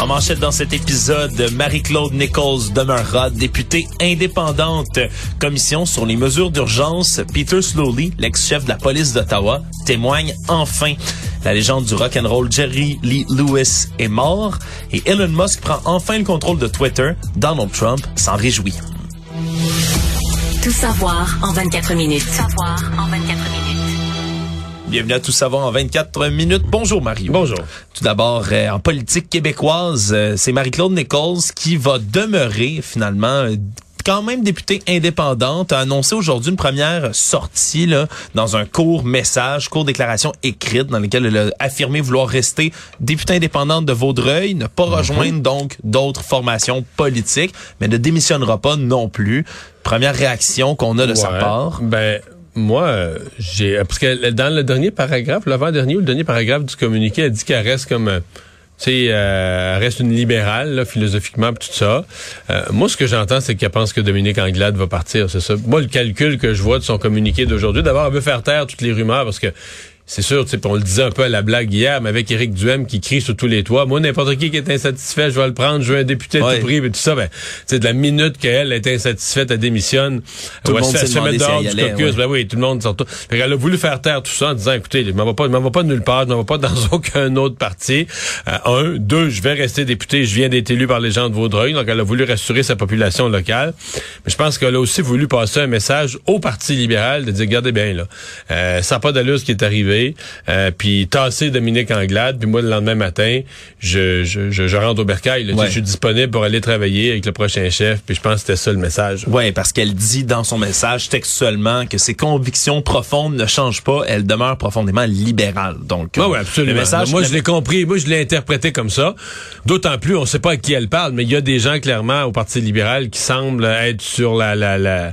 En manchette dans cet épisode, Marie-Claude Nichols demeurera députée indépendante. Commission sur les mesures d'urgence, Peter Slowly, l'ex-chef de la police d'Ottawa, témoigne enfin. La légende du rock and roll Jerry Lee Lewis est mort et Elon Musk prend enfin le contrôle de Twitter. Donald Trump s'en réjouit. Tout savoir en 24 minutes. Tout savoir en 24 minutes. Bienvenue à Tout savoir en 24 minutes. Bonjour Mario. Bonjour. Tout d'abord, euh, en politique québécoise, euh, c'est Marie-Claude Nichols qui va demeurer finalement euh, quand même députée indépendante, a annoncé aujourd'hui une première sortie là, dans un court message, court déclaration écrite dans lequel elle a affirmé vouloir rester députée indépendante de Vaudreuil, ne pas rejoindre donc d'autres formations politiques, mais ne démissionnera pas non plus. Première réaction qu'on a de sa part. Ben moi, j'ai parce que dans le dernier paragraphe, l'avant-dernier ou le dernier paragraphe du communiqué, elle dit qu'elle reste comme euh, tu sais, euh, elle reste une libérale, là, philosophiquement, tout ça. Euh, moi, ce que j'entends, c'est qu'elle pense que Dominique Anglade va partir, c'est ça. Moi, le calcul que je vois de son communiqué d'aujourd'hui, d'abord, elle veut faire taire toutes les rumeurs, parce que c'est sûr, tu sais, on le disait un peu à la blague hier, mais avec Éric Duhem qui crie sur tous les toits. Moi, n'importe qui qui est insatisfait, je vais le prendre, je veux un député à Ouais. tout prix, et tout ça. Ben, tu de la minute qu'elle est insatisfaite, elle démissionne. Tout le elle monde se se si dehors du allait, caucus. ouais. Ben oui, tout le monde s'en Fait qu'elle a voulu faire taire tout ça en disant, écoutez, je m'en vais pas, je m'en vais pas nulle part, je m'en vais pas dans aucun autre parti. Euh, un, deux, je vais rester député, je viens d'être élu par les gens de Vaudreuil, donc elle a voulu rassurer sa population locale. Mais je pense qu'elle a aussi voulu passer un message au Parti libéral de dire, regardez bien, là, euh, ça n'a pas d'allure ce qui est arrivé, euh, puis tasser Dominique Anglade, puis moi, le lendemain matin, je, je, je, je rentre au bercail, là. Ouais. je suis disponible pour aller travailler avec le prochain chef, puis je pense que c'était ça le message. Ouais, parce qu'elle dit dans son message textuellement que ses convictions profondes ne changent pas, elle demeure profondément libérale. Donc, Oui, euh, oui, absolument. Le message, moi, je l'ai compris. Moi, je l'ai interprété comme ça. D'autant plus, on ne sait pas à qui elle parle, mais il y a des gens, clairement, au Parti libéral qui semblent être sur la, la, la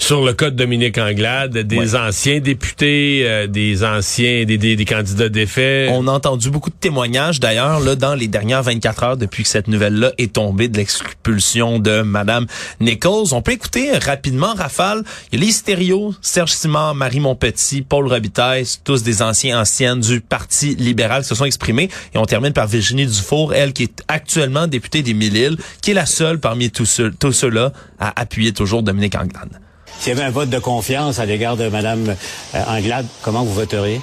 sur le cas de Dominique Anglade, des anciens députés, euh, des anciens, des, des, des candidats défaits. On a entendu beaucoup de témoignages d'ailleurs là dans les dernières 24 heures depuis que cette nouvelle-là est tombée de l'expulsion de Madame Nichols. On peut écouter rapidement Rafale. Il y a les stéréos, Serge Simard, Marie Montpetit, Paul Robitaille, tous des anciens anciennes du Parti libéral qui se sont exprimés. Et on termine par Virginie Dufour, elle qui est actuellement députée des Mille-Îles, qui est la seule parmi tous ceux- tous ceux-là à appuyer toujours Dominique Anglade. S'il y avait un vote de confiance à l'égard de Mme euh, Anglade, comment vous voteriez?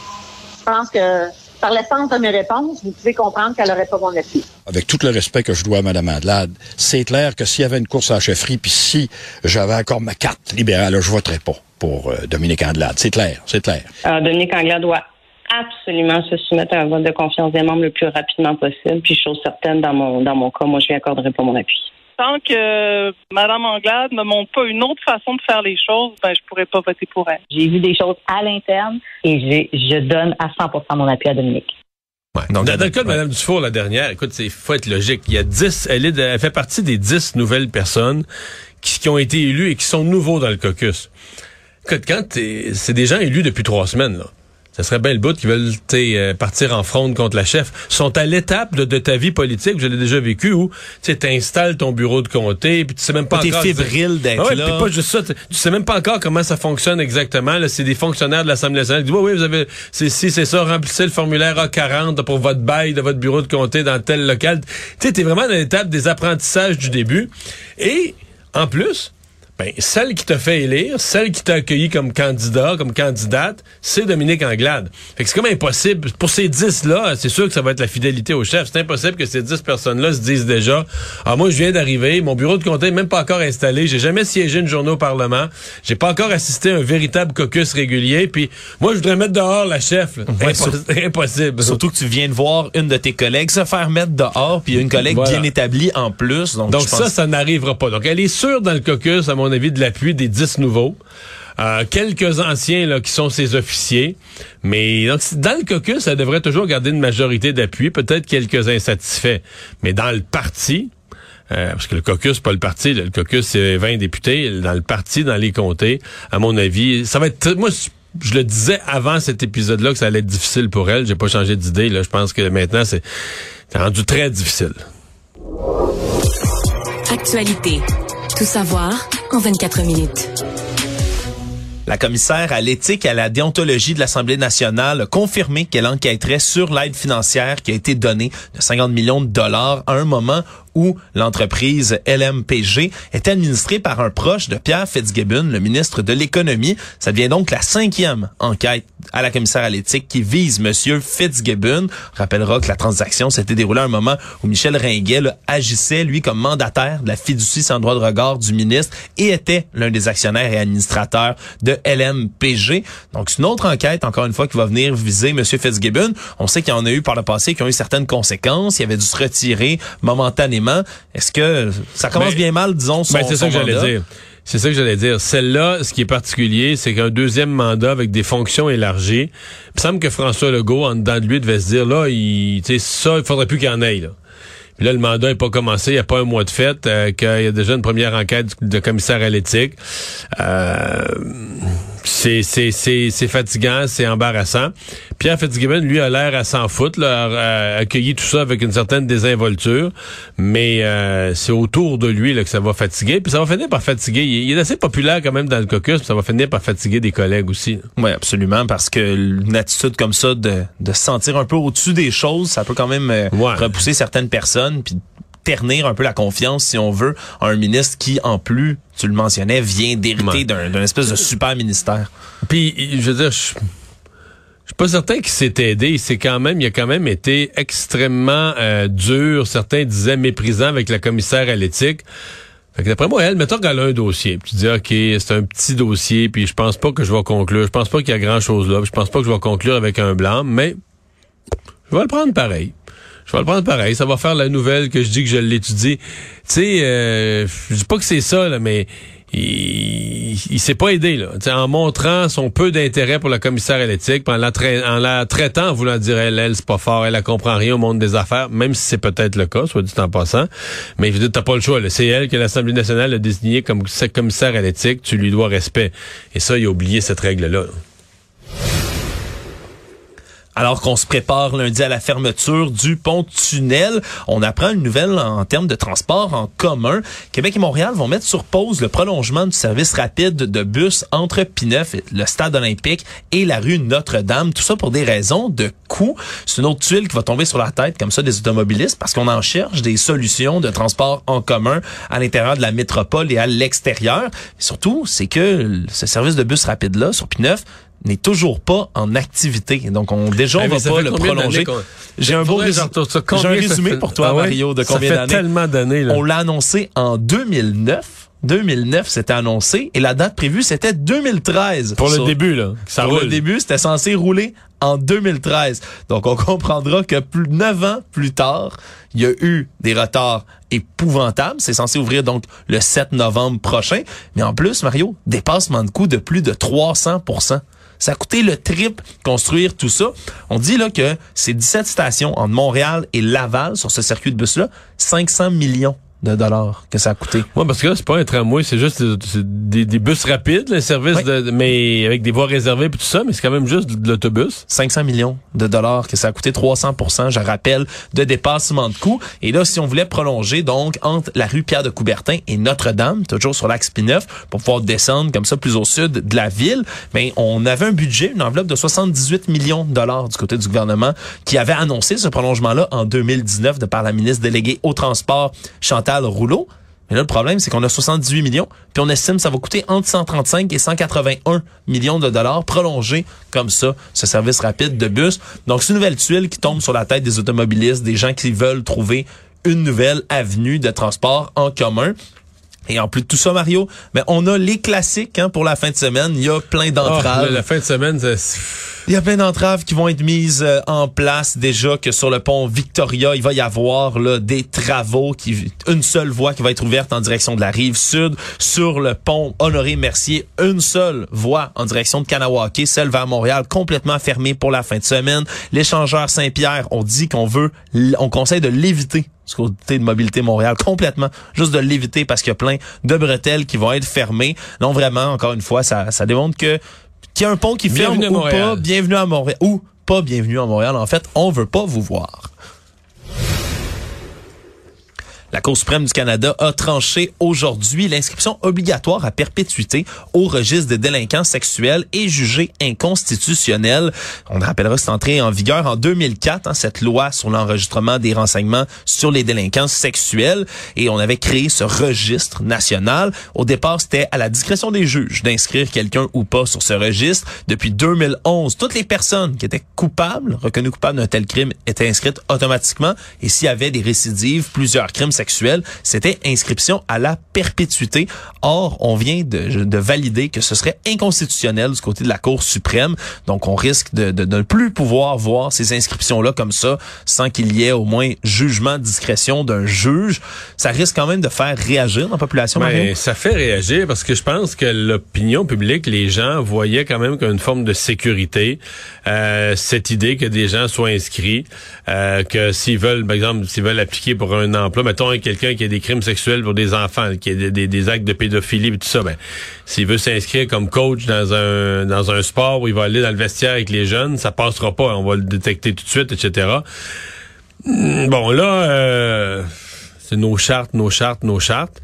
Je pense que par l'essence de mes réponses, vous pouvez comprendre qu'elle n'aurait pas mon appui. avec tout le respect que je dois à Mme Andelade, c'est clair que s'il y avait une course à la chefferie, puis si j'avais encore ma carte libérale, je voterais pas pour euh, Dominique Andelade. C'est clair, c'est clair. Euh, Dominique Anglade doit absolument se soumettre à un vote de confiance des membres le plus rapidement possible. Puis, chose certaine, dans mon, dans mon cas, moi, je lui accorderai pas mon appui. Tant que Mme Anglade ne montre pas une autre façon de faire les choses, ben, je pourrais pas voter pour elle. J'ai vu des choses à l'interne et j'ai- je donne à 100% mon appui à Dominique. Donc, dans, dans le cas de Mme Dufour, la dernière, écoute, c'est faut être logique. Il y a 10, elle, est de- elle fait partie des 10 nouvelles personnes qui, qui ont été élues et qui sont nouveaux dans le caucus. Écoute, quand c'est des gens élus depuis trois semaines, là. Ça serait bien le bout qui veulent euh, partir en fronde contre la chef. sont à l'étape de, de ta vie politique, je l'ai déjà vécu, où tu installes ton bureau de comté, puis tu sais même pas T'es encore... fébrile d'être Ah ouais, là. pas juste ça, tu sais même pas encore comment ça fonctionne exactement. C'est des fonctionnaires de l'Assemblée nationale qui disent, oui, oui, vous avez, c'est, si c'est ça, remplissez le formulaire A40 pour votre bail de votre bureau de comté dans tel local. Tu sais, t'es vraiment dans l'étape des apprentissages du début. Et, en plus, ben, celle qui t'a fait élire, celle qui t'a accueilli comme candidat, comme candidate, c'est Dominique Anglade. Fait que c'est comme impossible. Pour ces 10-là, c'est sûr que ça va être la fidélité au chef. C'est impossible que ces 10 personnes-là se disent déjà, ah, moi, je viens d'arriver, mon bureau de comté n'est même pas encore installé, j'ai jamais siégé une journée au Parlement, j'ai pas encore assisté à un véritable caucus régulier, puis moi, je voudrais mettre dehors la chef. Ouais, impossible. Surtout que tu viens de voir une de tes collègues se faire mettre dehors, puis une collègue Voilà. bien établie en plus. Donc, Donc pense- ça, ça n'arrivera pas. Donc elle est sûre dans le caucus, à mon avis, de l'appui des 10 nouveaux. Euh, quelques anciens là, qui sont ses officiers. Mais donc, dans le caucus, elle devrait toujours garder une majorité d'appui, peut-être quelques insatisfaits. Mais dans le parti, euh, parce que le caucus, pas le parti, là, le caucus, c'est 20 députés. Dans le parti, dans les comtés, à mon avis, ça va être... Moi, je le disais avant cet épisode-là que ça allait être difficile pour elle. J'ai pas changé d'idée. Là, je pense que maintenant c'est rendu très difficile. Actualité. Tout savoir en 24 minutes. La commissaire à l'éthique et à la déontologie de l'Assemblée nationale a confirmé qu'elle enquêterait sur l'aide financière qui a été donnée de 50 millions de dollars à un moment où l'entreprise LMPG est administrée par un proche de Pierre Fitzgibbon, le ministre de l'Économie. Ça devient donc la cinquième enquête à la commissaire à l'éthique qui vise Monsieur Fitzgibbon. On rappellera que la transaction s'était déroulée à un moment où Michel Ringuet agissait, lui, comme mandataire de la fiducie sans droit de regard du ministre et était l'un des actionnaires et administrateurs de LMPG. Donc, c'est une autre enquête, encore une fois, qui va venir viser Monsieur Fitzgibbon. On sait qu'il y en a eu par le passé qui ont eu certaines conséquences. Il avait dû se retirer momentanément est-ce que ça commence Ben, bien mal, disons, son, Ben, c'est ça que j'allais dire. C'est ça que j'allais dire. Celle-là, ce qui est particulier, c'est qu'un deuxième mandat avec des fonctions élargies. Il me semble que François Legault, en dedans de lui, devait se dire, là, il, ça, il faudrait plus qu'il en ait, là. Puis là, le mandat n'est pas commencé, il n'y a pas un mois de fête, euh, qu'il y a déjà une première enquête de commissaire à l'éthique. Euh, c'est, c'est, c'est, c'est fatigant, c'est embarrassant. Pierre Fitzgibbon, lui, a l'air à s'en foutre, là, a, accueilli tout ça avec une certaine désinvolture, mais euh, c'est autour de lui là, que ça va fatiguer, puis ça va finir par fatiguer. Il, il est assez populaire quand même dans le caucus, puis ça va finir par fatiguer des collègues aussi. Oui, absolument, parce que une attitude comme ça de, de se sentir un peu au-dessus des choses, ça peut quand même euh, repousser certaines personnes, puis ternir un peu la confiance, si on veut, à un ministre qui, en plus, tu le mentionnais, vient d'hériter d'un, d'un espèce de super ministère. Puis, je veux dire, je, je suis pas certain qu'il s'est aidé. C'est quand même, il a quand même été extrêmement euh, dur. Certains disaient méprisant avec la commissaire à l'éthique. Fait que d'après moi, elle, mettons qu'elle a un dossier. Puis tu dis, OK, c'est un petit dossier, puis je pense pas que je vais conclure. Je pense pas qu'il y a grand-chose là. puis Je pense pas que je vais conclure avec un blanc, mais je vais le prendre pareil. Je vais le prendre pareil. Ça va faire la nouvelle que je dis que je l'étudie. Tu sais, euh, je dis pas que c'est ça, là, mais il, il s'est pas aidé là. T'sais, en montrant son peu d'intérêt pour la commissaire à l'éthique, en la, en la traitant, en voulant dire elle, elle c'est pas fort, elle, elle comprend rien au monde des affaires, même si c'est peut-être le cas, soit dit en passant. Mais je veux dire, t'as pas le choix. C'est elle que l'Assemblée nationale a désignée comme sa commissaire à l'éthique. Tu lui dois respect. Et ça, il a oublié cette règle-là. là. Alors qu'on se prépare lundi à la fermeture du pont-tunnel, on apprend une nouvelle en termes de transport en commun. Québec et Montréal vont mettre sur pause le prolongement du service rapide de bus entre Pineuf, le stade olympique et la rue Notre-Dame. Tout ça pour des raisons de coût. C'est une autre tuile qui va tomber sur la tête comme ça des automobilistes parce qu'on en cherche des solutions de transport en commun à l'intérieur de la métropole et à l'extérieur. Surtout, c'est que ce service de bus rapide-là sur Pineuf n'est toujours pas en activité. Donc, on, déjà, on Hey, mais va ça pas fait le prolonger. J'ai un beau résumé. ça. Un ça résumé fait- pour toi, Ah ouais? Mario, de Ça combien fait d'années? tellement d'années. On l'a annoncé en 2009. 2009, c'était annoncé. Et la date prévue, c'était 2013. Pour le Sur- début, là. Ça pour le début, c'était censé rouler en 2013. Donc, on comprendra que plus neuf ans plus tard, il y a eu des retards épouvantables. C'est censé ouvrir donc le 7 novembre prochain. Mais en plus, Mario, dépassement de coût de plus de 300 ça a coûté le triple construire tout ça. On dit là que c'est 17 stations entre Montréal et Laval sur ce circuit de bus-là, 500 millions de dollars que ça a coûté. Ouais, parce que là, c'est pas un tramway, c'est juste des, des bus rapides, le service de, de- mais avec des voies réservées et tout ça, mais c'est quand même juste de l'autobus. 500 millions de dollars que ça a coûté 300% je rappelle, de dépassement de coûts. Et là, si on voulait prolonger donc entre la rue Pierre de Coubertin et Notre-Dame, toujours sur l'axe P9, pour pouvoir descendre comme ça plus au sud de la ville, mais on avait un budget, une enveloppe de 78 millions de dollars du côté du gouvernement qui avait annoncé ce prolongement-là en 2019 de par la ministre déléguée au transport Chantal Rouleau. Mais là, le problème, c'est qu'on a 78 millions, puis on estime que ça va coûter entre 135 et 181 millions de dollars prolongés comme ça, ce service rapide de bus. Donc, c'est une nouvelle tuile qui tombe sur la tête des automobilistes, des gens qui veulent trouver une nouvelle avenue de transport en commun. Et en plus de tout ça, Mario, mais on a les classiques hein, pour la fin de semaine. Il y a plein d'entraves. Ah, la fin de semaine, c'est- Il y a plein d'entraves qui vont être mises euh, en place déjà que sur le pont Victoria, il va y avoir là des travaux qui une seule voie qui va être ouverte en direction de la rive sud, sur le pont Honoré Mercier, une seule voie en direction de Kanawake, celle vers Montréal complètement fermée pour la fin de semaine. L'échangeur Saint-Pierre, on dit qu'on veut on conseille de l'éviter du côté de Mobilité Montréal complètement, juste de l'éviter parce qu'il y a plein de bretelles qui vont être fermées. Non, vraiment, encore une fois, ça, ça démontre que qu'il y a un pont qui ferme ou Montréal. pas, bienvenue à Montréal. Ou pas bienvenue à Montréal. En fait, on veut pas vous voir. La Cour suprême du Canada a tranché aujourd'hui l'inscription obligatoire à perpétuité au registre des délinquants sexuels et jugée inconstitutionnelle. On rappellera que c'est entré en vigueur en 2004, hein, cette loi sur l'enregistrement des renseignements sur les délinquants sexuels. Et on avait créé ce registre national. Au départ, c'était à la discrétion des juges d'inscrire quelqu'un ou pas sur ce registre. Depuis 2011, toutes les personnes qui étaient coupables, reconnues coupables d'un tel crime, étaient inscrites automatiquement. Et s'il y avait des récidives, plusieurs crimes sexuels, c'était inscription à la perpétuité. Or, on vient de, de, valider que ce serait inconstitutionnel du côté de la Cour suprême. Donc, on risque de, de, de ne plus pouvoir voir ces inscriptions-là comme ça sans qu'il y ait au moins jugement, discrétion d'un juge. Ça risque quand même de faire réagir la population. Mais ça fait réagir parce que je pense que l'opinion publique, les gens voyaient quand même comme une forme de sécurité euh, cette idée que des gens soient inscrits, euh, que s'ils veulent, par exemple, s'ils veulent appliquer pour un emploi, mettons quelqu'un qui a des crimes sexuels pour des enfants, qui a des, actes de pédophilie et tout ça, ben, s'il veut s'inscrire comme coach dans un dans un sport où il va aller dans le vestiaire avec les jeunes, ça passera pas. On va le détecter tout de suite, etc. Bon, là, euh, c'est nos chartes, nos chartes, nos chartes.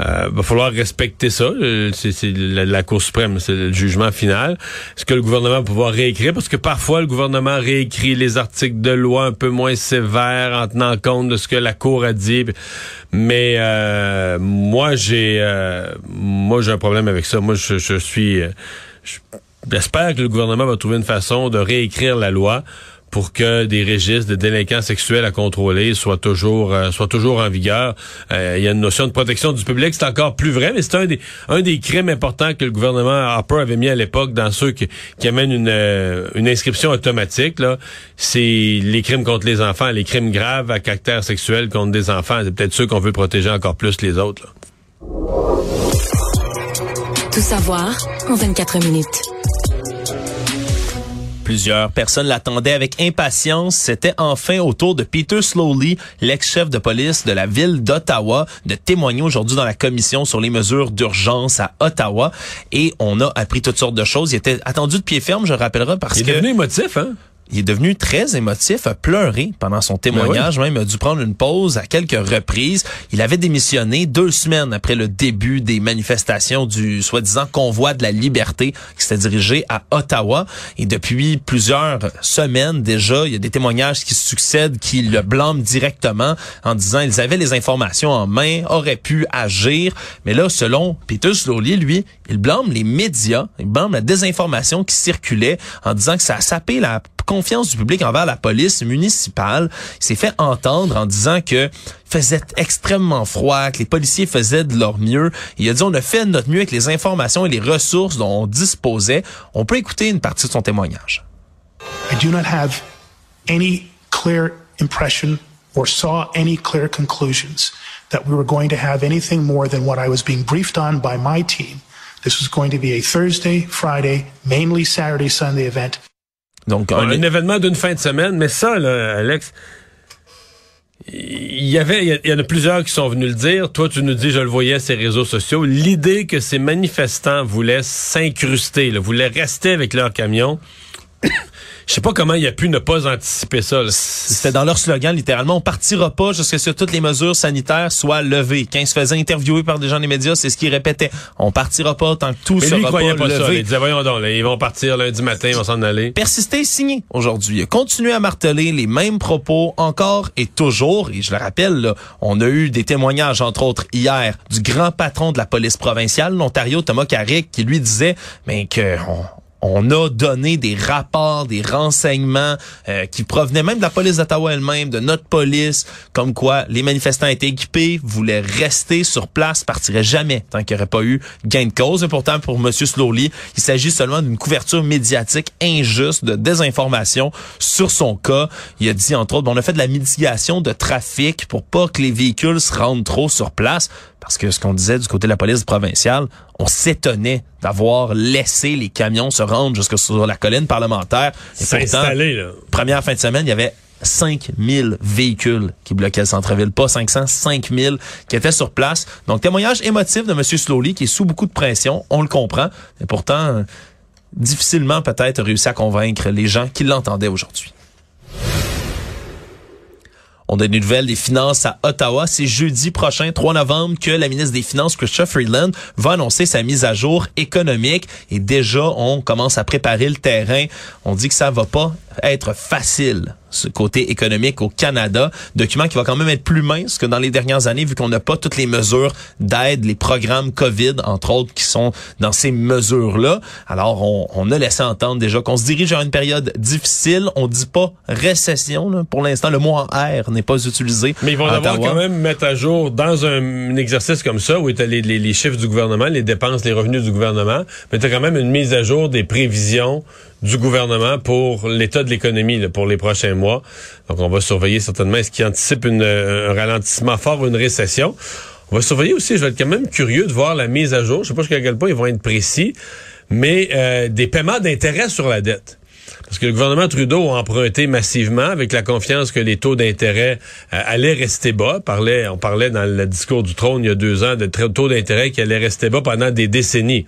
Euh, va falloir respecter ça. C'est la, la, Cour suprême, c'est le jugement final. Est-ce que le gouvernement va pouvoir réécrire? Parce que parfois, le gouvernement réécrit les articles de loi un peu moins sévères en tenant compte de ce que la Cour a dit. Mais euh, moi, j'ai euh, moi j'ai un problème avec ça. Moi, je, je suis... J'espère que le gouvernement va trouver une façon de réécrire la loi pour que des registres de délinquants sexuels à contrôler soient toujours euh, soient toujours en vigueur. Euh, il y a une notion de protection du public, c'est encore plus vrai, mais c'est un des un des crimes importants que le gouvernement Harper avait mis à l'époque dans ceux qui, qui amènent une, euh, une inscription automatique. Là, c'est les crimes contre les enfants, les crimes graves à caractère sexuel contre des enfants. C'est peut-être ceux qu'on veut protéger encore plus les autres. Là. Tout savoir en 24 minutes. Plusieurs personnes l'attendaient avec impatience. C'était enfin au tour de Peter Slowly, l'ex-chef de police de la ville d'Ottawa, de témoigner aujourd'hui dans la commission sur les mesures d'urgence à Ottawa. Et on a appris toutes sortes de choses. Il était attendu de pied ferme, je rappellerai, parce Il que... est devenu émotif, hein? Il est devenu très émotif, a pleuré pendant son témoignage, Ben oui. même a dû prendre une pause à quelques reprises. Il avait démissionné deux semaines après le début des manifestations du soi-disant convoi de la liberté qui s'était dirigé à Ottawa. Et depuis plusieurs semaines déjà, il y a des témoignages qui succèdent qui le blâment directement en disant ils avaient les informations en main, auraient pu agir. Mais là, selon Peter Slowly, lui, il blâme les médias, il blâme la désinformation qui circulait en disant que ça a sapé la confiance du public envers la police municipale. Il s'est fait entendre en disant que faisait extrêmement froid, que les policiers faisaient de leur mieux. Il a dit on a fait de notre mieux avec les informations et les ressources dont on disposait. On peut écouter une partie de son témoignage. I do not have any clear impression or saw any clear conclusions that we were going to have anything more than what I was being briefed on by my team. This was going to be a Thursday, Friday, mainly Saturday, Sunday event. Donc, un, un événement d'une fin de semaine, mais ça, là, Alex, il y avait, il y, en a plusieurs qui sont venus le dire. Toi, tu nous dis, je le voyais les réseaux sociaux. L'idée que ces manifestants voulaient s'incruster, voulaient rester avec leur camion. Je sais pas comment il a pu ne pas anticiper ça. C'était dans leur slogan, littéralement. On partira pas jusqu'à ce que toutes les mesures sanitaires soient levées. Quand ils se faisaient interviewer par des gens des médias, c'est ce qu'ils répétaient. On partira pas tant que tout Mais sera lui, il croyait pas, pas levé. ça. Il disait, voyons donc, là, ils vont partir lundi matin, ils vont s'en aller. Persister et signer aujourd'hui. Continué à marteler les mêmes propos encore et toujours. Et je le rappelle, là, on a eu des témoignages, entre autres, hier, du grand patron de la police provinciale, l'Ontario, Thomas Carrick, qui lui disait, mais que on, on a donné des rapports, des renseignements euh, qui provenaient même de la police d'Ottawa elle-même, de notre police, comme quoi les manifestants étaient équipés, voulaient rester sur place, partiraient jamais tant qu'il n'y aurait pas eu gain de cause. Et pourtant, pour M. Slowly, il s'agit seulement d'une couverture médiatique injuste de désinformation sur son cas. Il a dit, entre autres, on a fait de la mitigation de trafic pour pas que les véhicules se rendent trop sur place. Parce que ce qu'on disait du côté de la police provinciale, on s'étonnait d'avoir laissé les camions se rendre jusque sur la colline parlementaire. Et pourtant, là. première fin de semaine, il y avait 5000 véhicules qui bloquaient le centre-ville. Pas 500, 5000 qui étaient sur place. Donc, témoignage émotif de M. Slowly qui est sous beaucoup de pression. On le comprend. Mais pourtant, difficilement peut-être réussi à convaincre les gens qui l'entendaient aujourd'hui. On a des nouvelles des finances à Ottawa. C'est jeudi prochain, 3 novembre, que la ministre des Finances, Christophe Freeland, va annoncer sa mise à jour économique. Et déjà, on commence à préparer le terrain. On dit que ça va pas être facile ce côté économique au Canada, document qui va quand même être plus mince que dans les dernières années vu qu'on n'a pas toutes les mesures d'aide, les programmes Covid entre autres qui sont dans ces mesures-là. Alors on, on, a laissé entendre déjà qu'on se dirige vers une période difficile, on dit pas récession là. pour l'instant le mot en R n'est pas utilisé. Mais ils vont devoir quand même mettre à jour dans un, exercice comme ça où as les, les, les chiffres du gouvernement, les dépenses, les revenus du gouvernement, mais tu as quand même une mise à jour des prévisions du gouvernement pour l'état de l'économie pour les prochains mois. Donc, on va surveiller certainement est-ce qu'il anticipe une, un ralentissement fort ou une récession. On va surveiller aussi, je vais être quand même curieux de voir la mise à jour. Je sais pas jusqu'à quel point ils vont être précis, mais euh, des paiements d'intérêt sur la dette. Parce que le gouvernement Trudeau a emprunté massivement avec la confiance que les taux d'intérêt euh, allaient rester bas. On parlait, on parlait dans le discours du trône il y a deux ans de taux d'intérêt qui allaient rester bas pendant des décennies.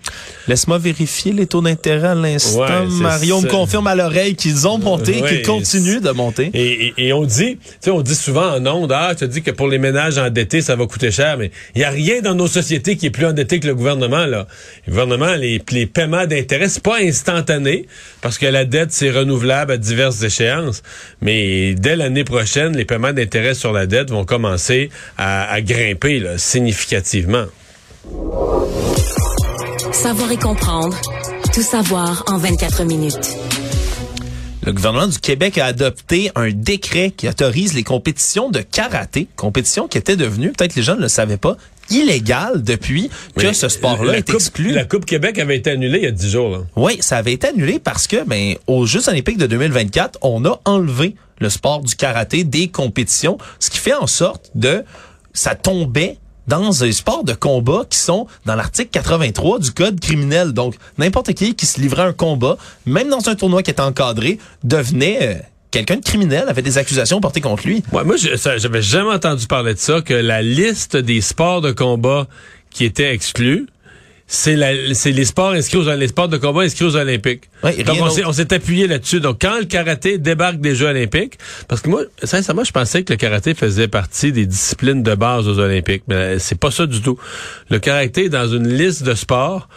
Laisse-moi vérifier les taux d'intérêt à l'instant. Mario me confirme à l'oreille qu'ils ont monté, qu'ils continuent de monter. Et, et, on dit, tu sais, on dit souvent en ondes, ah, tu dis que pour les ménages endettés, ça va coûter cher, mais il n'y a rien dans nos sociétés qui est plus endetté que le gouvernement, là. Le gouvernement, les, les paiements d'intérêt, c'est pas instantané, parce que la dette, c'est renouvelable à diverses échéances. Mais dès l'année prochaine, les paiements d'intérêt sur la dette vont commencer à, grimper significativement. Savoir et comprendre. Tout savoir en 24 minutes. Le gouvernement du Québec a adopté un décret qui autorise les compétitions de karaté, compétition qui était devenue, peut-être les gens ne le savaient pas, illégale depuis que ce sport-là est exclu. La Coupe Québec avait été annulée il y a dix jours. Là. Oui, ça avait été annulé parce que ben aux Jeux olympiques de 2024, on a enlevé le sport du karaté des compétitions, ce qui fait en sorte de ça tombait dans un sport de combat qui sont dans l'article 83 du code criminel. Donc, n'importe qui qui se livrait un combat, même dans un tournoi qui était encadré, devenait euh, quelqu'un de criminel avait des accusations portées contre lui. Ouais, moi, j'avais jamais entendu parler de ça, que la liste des sports de combat qui étaient exclus, c'est les sports inscrits aux les sports de combat inscrits aux Olympiques. Donc on s'est appuyé là-dessus. Donc quand le karaté débarque des Jeux Olympiques, parce que moi sincèrement je pensais que le karaté faisait partie des disciplines de base aux Olympiques, mais c'est pas ça du tout. Le karaté est dans une liste de sports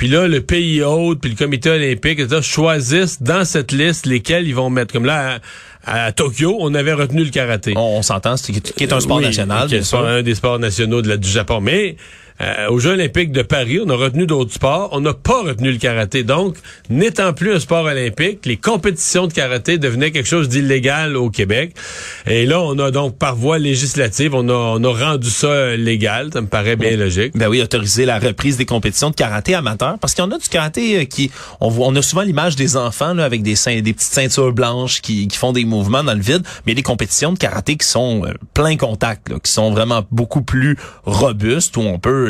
puis là, le pays hôte, puis le comité olympique, choisissent dans cette liste lesquels ils vont mettre. Comme là, à, Tokyo, on avait retenu le karaté. On, s'entend, c'est qui est un sport national. Qui est un des sports nationaux de la, du Japon. Mais euh, aux Jeux olympiques de Paris, on a retenu d'autres sports. On n'a pas retenu le karaté. Donc, n'étant plus un sport olympique, les compétitions de karaté devenaient quelque chose d'illégal au Québec. Et là, on a donc, par voie législative, on a, on a rendu ça légal. Ça me paraît bien logique. Ben oui, autoriser la reprise des compétitions de karaté amateur. Parce qu'il y en a du karaté euh, qui... On, voit, on a souvent l'image des enfants là, avec des, des petites ceintures blanches qui, qui font des mouvements dans le vide. Mais il y a des compétitions de karaté qui sont euh, plein contact, là, qui sont vraiment beaucoup plus robustes, où on peut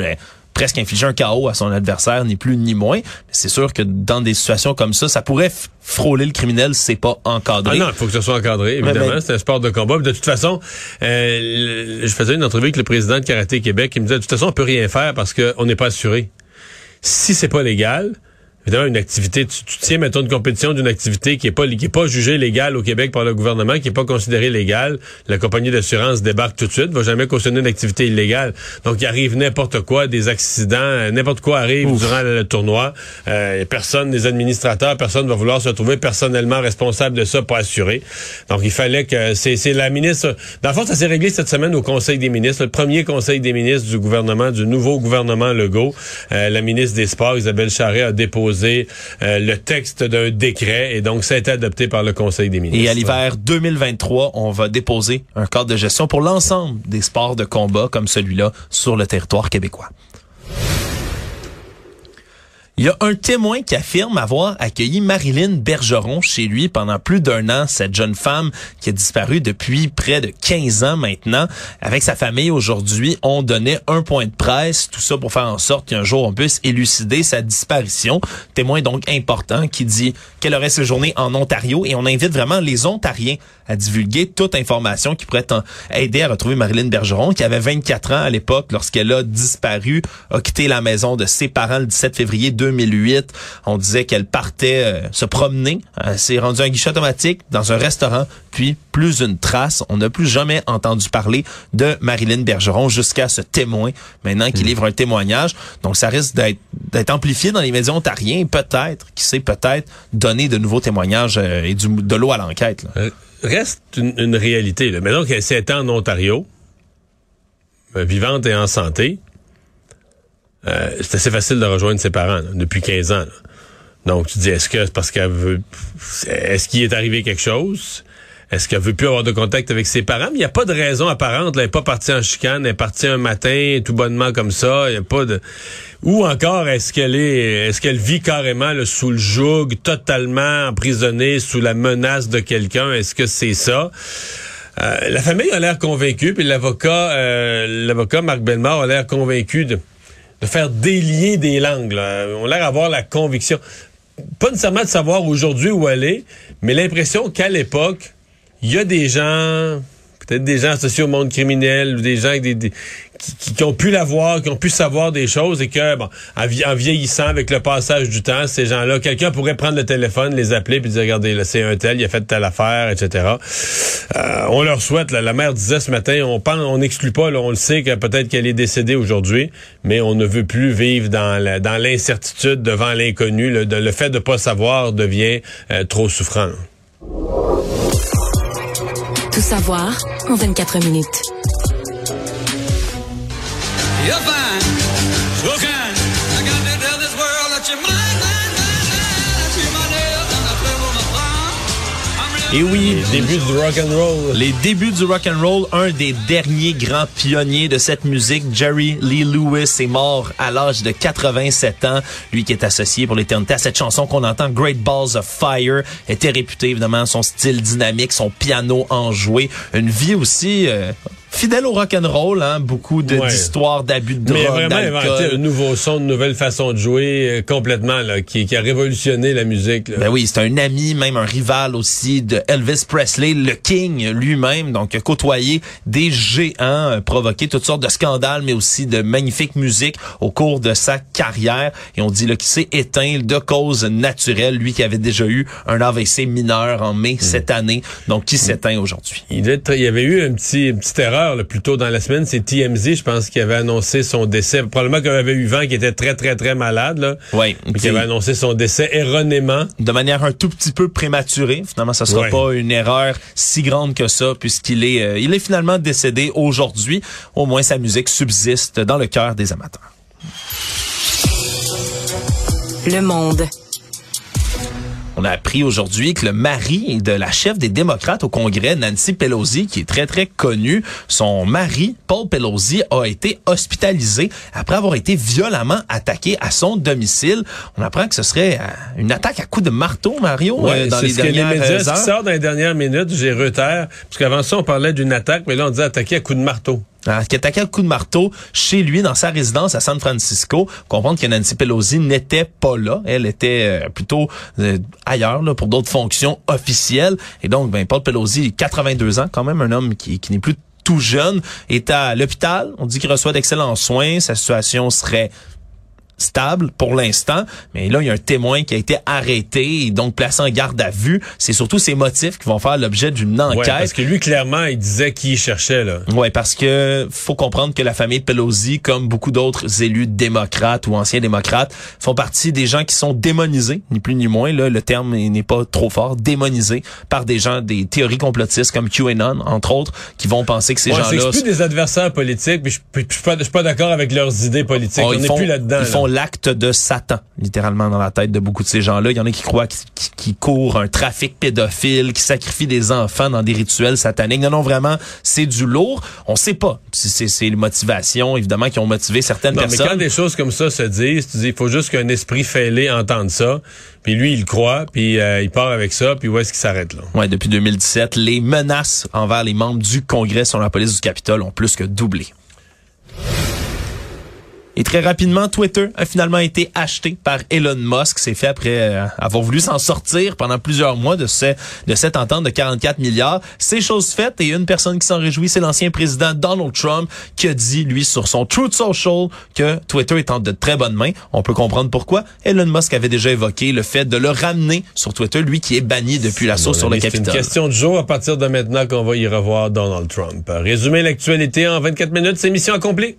presque infliger un chaos à son adversaire, ni plus ni moins. Mais c'est sûr que dans des situations comme ça, ça pourrait frôler le criminel c'est pas encadré. Ah non, il faut que ce soit encadré, évidemment. C'est un sport de combat. De toute façon, euh, je faisais une entrevue avec le président de Karaté Québec. Il me disait, de toute façon, on peut rien faire parce qu'on n'est pas assuré. Si c'est pas légal, Évidemment, une activité, tu, tiens, mettons, une compétition d'une activité qui est pas qui est pas jugée légale au Québec par le gouvernement, qui est pas considérée légale, la compagnie d'assurance débarque tout de suite, va jamais cautionner une activité illégale. Donc, il arrive n'importe quoi, des accidents, n'importe quoi arrive durant le, tournoi. Euh, personne, les administrateurs, personne va vouloir se trouver personnellement responsable de ça pour assurer. Donc, il fallait que c'est la ministre. Dans le fond, ça s'est réglé cette semaine au Conseil des ministres, le premier Conseil des ministres du gouvernement, du nouveau gouvernement Legault. Euh, la ministre des Sports, Isabelle Charret, a déposé euh, le texte d'un décret et donc ça adopté par le Conseil des ministres. Et à l'hiver 2023, on va déposer un cadre de gestion pour l'ensemble des sports de combat comme celui-là sur le territoire québécois. Il y a un témoin qui affirme avoir accueilli Marilyn Bergeron chez lui pendant plus d'un an, cette jeune femme qui a disparu depuis près de 15 ans maintenant. Avec sa famille aujourd'hui, on donnait un point de presse, tout ça pour faire en sorte qu'un jour on puisse élucider sa disparition. Témoin donc important qui dit qu'elle aurait séjourné en Ontario et on invite vraiment les Ontariens à divulguer toute information qui pourrait aider à retrouver Marilyn Bergeron, qui avait 24 ans à l'époque lorsqu'elle a disparu, a quitté la maison de ses parents le 17 février 2020 2008. On disait qu'elle partait euh, se promener. Elle s'est rendue à un guichet automatique dans un restaurant, puis plus une trace. On n'a plus jamais entendu parler de Marilyn Bergeron jusqu'à ce témoin maintenant qui livre un témoignage. Donc ça risque d'être amplifié dans les médias ontariens, peut-être, qui sait peut-être donner de nouveaux témoignages euh, et du, de l'eau à l'enquête. Euh, reste une, une réalité. Là. Maintenant qu'elle s'est en Ontario, euh, vivante et en santé, euh, c'est assez facile de rejoindre ses parents là, depuis 15 ans. là. Donc tu dis est-ce que c'est parce qu'elle veut est-ce qu'il est arrivé quelque chose? Est-ce qu'elle veut plus avoir de contact avec ses parents? Il n'y a pas de raison apparente. Là, elle n'est pas partie en chicane, elle est partie un matin tout bonnement comme ça. Il a pas de. Ou encore est-ce qu'elle est est-ce qu'elle vit carrément là, sous le joug, totalement emprisonnée, sous la menace de quelqu'un? Est-ce que c'est ça? Euh, la famille a l'air convaincue, puis l'avocat, euh, l'avocat Marc Bellemare a l'air convaincu de, de faire délier des langues. Là. On a l'air d'avoir la conviction, pas nécessairement de savoir aujourd'hui où est, mais l'impression qu'à l'époque, il y a des gens, peut-être des gens associés au monde criminel, ou des gens avec des- qui, ont pu la voir, qui ont pu savoir des choses et que, bon, en, vie- en vieillissant avec le passage du temps, ces gens-là, quelqu'un pourrait prendre le téléphone, les appeler puis dire, regardez, là, c'est un tel, il a fait telle affaire, etc. Euh, on leur souhaite, la mère disait ce matin, on pense, on n'exclut pas, on le sait que peut-être qu'elle est décédée aujourd'hui, mais on ne veut plus vivre dans l'incertitude devant l'inconnu. Le, fait de pas savoir devient euh, trop souffrant. Tout savoir en 24 minutes. Et oui, Les débuts du rock and roll. Les débuts du rock and roll, un des derniers grands pionniers de cette musique, Jerry Lee Lewis, est mort à l'âge de 87 ans. Lui qui est associé pour l'éternité à cette chanson qu'on entend, Great Balls of Fire, était réputé évidemment son style dynamique, son piano enjoué, une vie aussi euh, fidèle au rock and roll, hein, beaucoup Ouais. d'histoires d'abus de Mais drogue, vraiment inventé un nouveau son, une nouvelle façon de jouer euh, complètement, là, qui, qui a révolutionné la musique. là. Ben oui, c'est un ami, même un rival aussi de Elvis Presley, le King lui-même, donc côtoyé des géants, euh, provoqué toutes sortes de scandales, mais aussi de magnifique musique au cours de sa carrière. Et on dit là qu'il s'est éteint de cause naturelle, lui qui avait déjà eu un AVC mineur en mai cette année, donc qui s'éteint aujourd'hui. Il y avait eu un petit, une petite erreur là, plus tôt dans la semaine. C'est TMZ, je pense, qui avait annoncé son décès. Probablement qu'il avait eu vent qui était très, très, très malade. Là, Oui, qui avait annoncé son décès erronément. de manière un tout petit peu prématurée. Finalement, ça sera Ouais. pas une erreur si grande que ça, puisqu'il est, euh, il est finalement décédé aujourd'hui. Au moins, sa musique subsiste dans le cœur des amateurs. Le monde. On a appris aujourd'hui que le mari de la chef des démocrates au Congrès, Nancy Pelosi, qui est très, très connue, son mari, Paul Pelosi, a été hospitalisé après avoir été violemment attaqué à son domicile. On apprend que ce serait euh, une attaque à coups de marteau, Mario, euh, Ouais, dans c'est les ce que les dernières médias, ce heures. qui sort dans les dernières minutes, j'ai Reuters, parce qu'avant ça, on parlait d'une attaque, mais là, on disait attaquer à coups de marteau. Hein, qui attaquait un coup de marteau chez lui dans sa résidence à San Francisco? Comprendre que Nancy Pelosi n'était pas là, elle était euh, plutôt euh, ailleurs là, pour d'autres fonctions officielles. Et donc, ben Paul Pelosi, 82 ans, quand même un homme qui, qui n'est plus tout jeune, est à l'hôpital. On dit qu'il reçoit d'excellents soins. Sa situation serait stable pour l'instant, mais là il y a un témoin qui a été arrêté et donc placé en garde à vue. C'est surtout ses motifs qui vont faire l'objet d'une enquête. Ouais, parce que lui, clairement, il disait qui il cherchait. Là. Ouais, parce que faut comprendre que la famille de Pelosi, comme beaucoup d'autres élus démocrates ou anciens démocrates, font partie des gens qui sont démonisés, ni plus ni moins. Là, le terme n'est pas trop fort, démonisés par des gens des théories complotistes comme QAnon, entre autres, qui vont penser que ces Ouais, c'est gens-là plus des adversaires politiques, puis je suis pas, je suis pas d'accord avec leurs idées politiques. Oh, on n'est plus là-dedans. Là. L'acte de Satan, littéralement, dans la tête de beaucoup de ces gens-là. Il y en a qui croient qu'ils qui, qui courent un trafic pédophile, qui sacrifient des enfants dans des rituels sataniques. Non, non, vraiment, c'est du lourd. On sait pas si c'est les motivations, évidemment, qui ont motivé certaines Non, mais personnes. quand des choses comme ça se disent, tu dis, il faut juste qu'un esprit fêlé entende ça. Puis lui, il croit, puis euh, il part avec ça, puis où est-ce qu'il s'arrête là? Ouais, depuis 2017, les menaces envers les membres du Congrès sur la police du Capitole ont plus que doublé. Et très rapidement, Twitter a finalement été acheté par Elon Musk. C'est fait après euh, avoir voulu s'en sortir pendant plusieurs mois de, ce, de cette entente de 44 milliards. C'est chose faite et une personne qui s'en réjouit, c'est l'ancien président Donald Trump qui a dit, lui, sur son Truth Social que Twitter est en de très bonnes mains. On peut comprendre pourquoi. Elon Musk avait déjà évoqué le fait de le ramener sur Twitter, lui qui est banni depuis l'assaut sur le C'est Capitole. une question de jour à partir de maintenant qu'on va y revoir Donald Trump. Résumer l'actualité en 24 minutes, c'est mission accomplie.